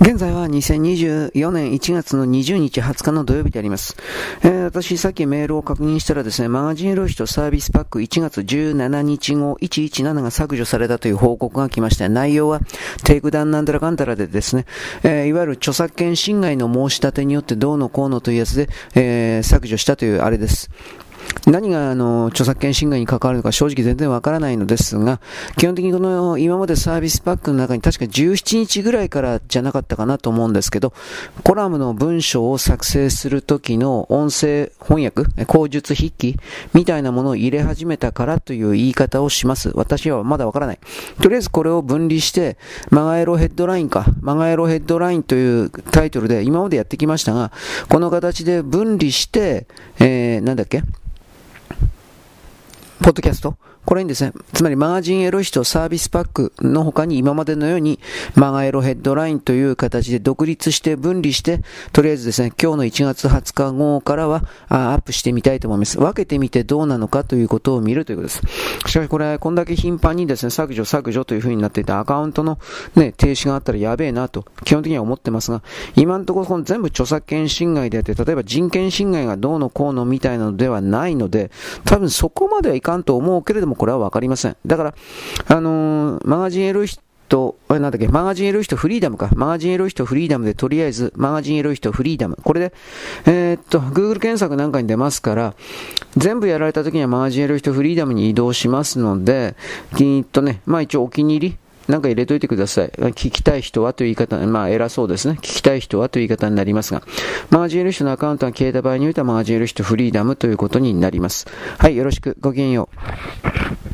現在は2024年1月の20日20日の土曜日であります。えー、私さっきメールを確認したらですね、マガジンロイとサービスパック1月17日後117が削除されたという報告が来ました。内容は takedown なんたらかんたらでですね、えー、いわゆる著作権侵害の申し立てによってどうのこうのというやつで、えー、削除したというあれです。何があの著作権侵害に関わるのか正直全然わからないのですが、基本的にこの今までサービスパックの中に確か17日ぐらいからじゃなかったかなと思うんですけど、コラムの文章を作成するときの音声翻訳、口述筆記みたいなものを入れ始めたからという言い方をします。私はまだわからない。とりあえずこれを分離して、マガエロヘッドラインか、マガエロヘッドラインというタイトルで今までやってきましたが、この形で分離して、えー、なんだっけ？ポッドキャストこれにですね、つまりマガジンエロヒトサービスパックの他に今までのようにマガエロヘッドラインという形で独立して分離して、とりあえずですね、今日の1月20日後からはアップしてみたいと思います。分けてみてどうなのかということを見るということです。しかしこれ、こんだけ頻繁にですね、削除削除という風になっていたアカウントのね、停止があったらやべえなと、基本的には思ってますが、今のところこの全部著作権侵害であって、例えば人権侵害がどうのこうのみたいなのではないので、多分そこまではいかんと思うけれども、これは分かりません。だから、あのー、マガジンエロい人、なんだっけ、マガジンエロい人フリーダムか。マガジンエロい人フリーダムで、とりあえず、マガジンエロい人フリーダム。これで、えー、っと、Google 検索なんかに出ますから、全部やられた時にはマガジンエロい人フリーダムに移動しますので、きっとね、まあ一応お気に入り、なんか入れといてください。聞きたい人はという言い方、まあ偉そうですね。聞きたい人はという言い方になりますが、マージンエルシのアカウントが消えた場合においてはマージンエルヒトフリーダムということになります。はい、よろしく。ごきげんよう。